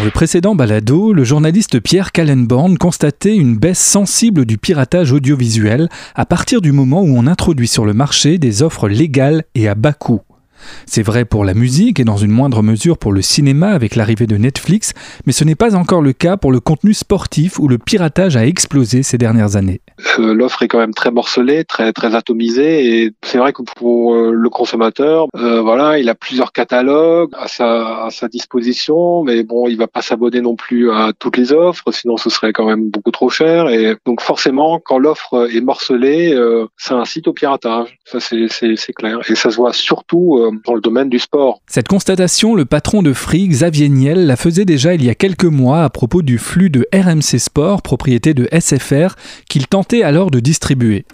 Dans le précédent balado, le journaliste Pierre Kallenborn constatait une baisse sensible du piratage audiovisuel à partir du moment où on introduit sur le marché des offres légales et à bas coût. C'est vrai pour la musique et dans une moindre mesure pour le cinéma avec l'arrivée de Netflix, mais ce n'est pas encore le cas pour le contenu sportif où le piratage a explosé ces dernières années. Euh, l'offre est quand même très morcelée, très atomisée et c'est vrai que pour euh, le consommateur, euh, voilà, il a plusieurs catalogues à sa, disposition, mais bon, il va pas s'abonner non plus à toutes les offres, sinon ce serait quand même beaucoup trop cher et donc forcément, quand l'offre est morcelée, ça incite au piratage. Ça c'est clair et ça se voit surtout dans le domaine du sport. Cette constatation, le patron de Free, Xavier Niel, la faisait déjà il y a quelques mois à propos du flux de RMC Sport, propriété de SFR, qu'il tentait alors de distribuer.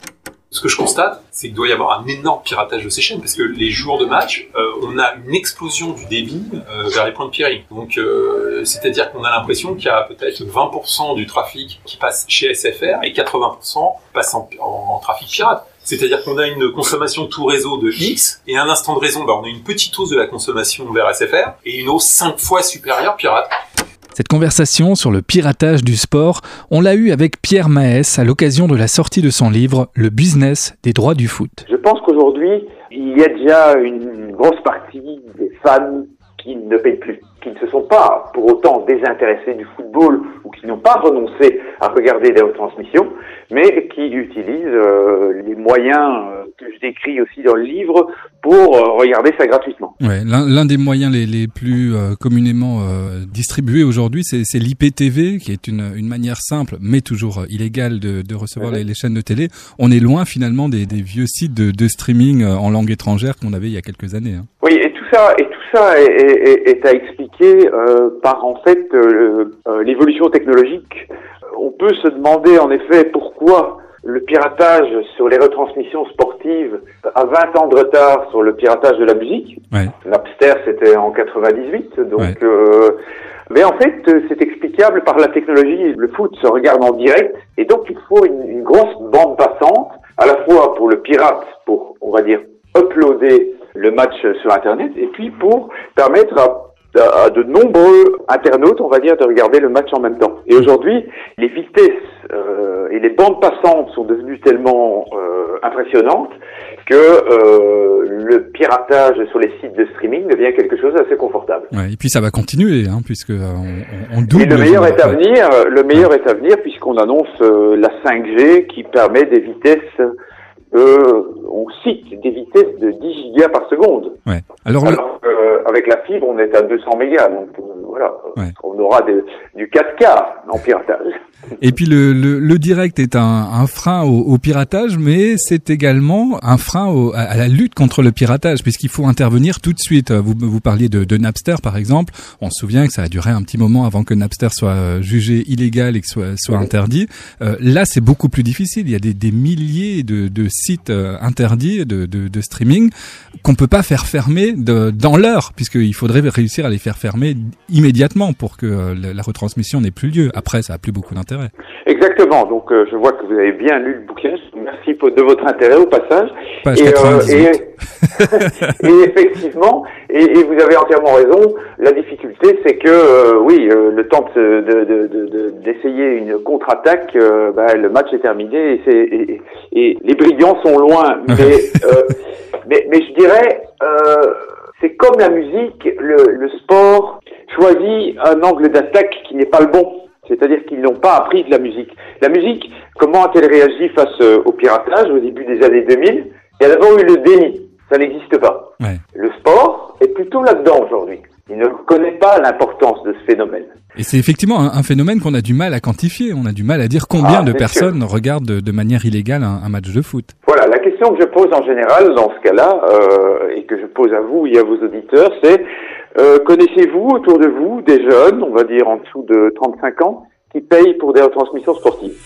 Ce que je constate, c'est qu'il doit y avoir un énorme piratage de ces chaînes parce que les jours de match, euh, on a une explosion du débit euh, vers les points de peering. Donc, euh, c'est-à-dire qu'on a l'impression qu'il y a peut-être 20% du trafic qui passe chez SFR et 80% passe en trafic pirate. C'est-à-dire qu'on a une consommation tout réseau de X, et à un instant de raison, bah, on a une petite hausse de la consommation vers SFR, et une hausse 5 fois supérieure pirate. Cette conversation sur le piratage du sport, on l'a eue avec Pierre Maes à l'occasion de la sortie de son livre Le business des droits du foot. Je pense qu'aujourd'hui, il y a déjà une grosse partie des fans qui ne payent plus, qui ne se sont pas pour autant désintéressés du football ou qui n'ont pas renoncé à regarder des retransmissions, mais qui utilisent euh, les moyens euh, que je décris aussi dans le livre pour euh, regarder ça gratuitement. Ouais, l'un des moyens les, les plus communément distribués aujourd'hui, c'est l'IPTV, qui est une, une, manière simple, mais toujours illégale, de, de recevoir les, les, chaînes de télé. On est loin finalement des, des vieux sites de, de streaming en langue étrangère qu'on avait il y a quelques années. Hein. Oui, ça, et tout ça est, est, est à expliquer par en fait l'évolution technologique on peut se demander en effet pourquoi le piratage sur les retransmissions sportives a 20 ans de retard sur le piratage de la musique. Napster, c'était en 98, donc. Euh, mais en fait, c'est explicable par la technologie. Le foot se regarde en direct, et donc il faut une, une grosse bande passante, à la fois pour le pirate, pour, on va dire, uploader le match sur Internet, et puis pour permettre à à de nombreux internautes, on va dire, de regarder le match en même temps. Et aujourd'hui, les vitesses euh, et les bandes passantes sont devenues tellement euh, impressionnantes que euh, le piratage sur les sites de streaming devient quelque chose d'assez confortable. Ouais, et puis ça va continuer, hein, puisque euh, on, on double. Et le meilleur est à venir. Le meilleur est à venir puisqu'on annonce euh, la 5G qui permet des vitesses euh, cite des vitesses de 10 gigas par seconde. Ouais. Alors, euh, avec la fibre, on est à 200 mégas. Donc euh, voilà, on aura du 4K en piratage. Et puis le, le, le direct est un, un frein au, au, piratage, mais c'est également un frein au, à, la lutte contre le piratage, puisqu'il faut intervenir tout de suite. Vous, vous parliez de, de, Napster, par exemple. On se souvient que ça a duré un petit moment avant que Napster soit jugé illégal et que soit, soit interdit. Euh, là, c'est beaucoup plus difficile. Il y a des, des milliers de, de sites euh, interdits de, de, streaming qu'on peut pas faire fermer dans l'heure, puisqu'il faudrait réussir à les faire fermer immédiatement pour que euh, la, la retransmission n'ait plus lieu. Après, ça a plus beaucoup d'intérêt. Exactement. Donc, euh, je vois que vous avez bien lu le bouquin. Merci pour, de votre intérêt au passage. et, euh, et, et, effectivement, et, et, vous avez entièrement raison. La difficulté, c'est que euh, oui, le temps d'essayer de, de, de, une contre-attaque, bah, le match est terminé et, et, les brillants sont loin. Mais, mais, mais, je dirais, c'est comme la musique, le, le sport choisit un angle d'attaque qui n'est pas le bon. C'est-à-dire qu'ils n'ont pas appris de la musique. La musique, comment a-t-elle réagi face euh, au piratage au début des années 2000 Il y a d'abord eu le déni. Ça n'existe pas. Ouais. Le sport est plutôt là-dedans aujourd'hui. Il ne connaît pas l'importance de ce phénomène. Et c'est effectivement un, phénomène qu'on a du mal à quantifier. On a du mal à dire combien ah, de personnes sûr. regardent de, de, manière illégale un, un, match de foot. Voilà, la question que je pose en général dans ce cas-là, euh, et que je pose à vous et à vos auditeurs, c'est euh, connaissez-vous autour de vous des jeunes, on va dire en dessous de 35 ans, qui payent pour des retransmissions sportives?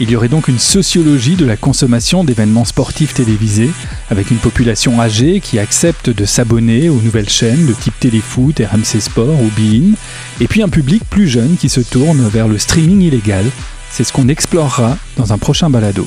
Il y aurait donc une sociologie de la consommation d'événements sportifs télévisés, avec une population âgée qui accepte de s'abonner aux nouvelles chaînes de type Téléfoot, RMC Sport ou Bein, et puis un public plus jeune qui se tourne vers le streaming illégal. C'est ce qu'on explorera dans un prochain balado.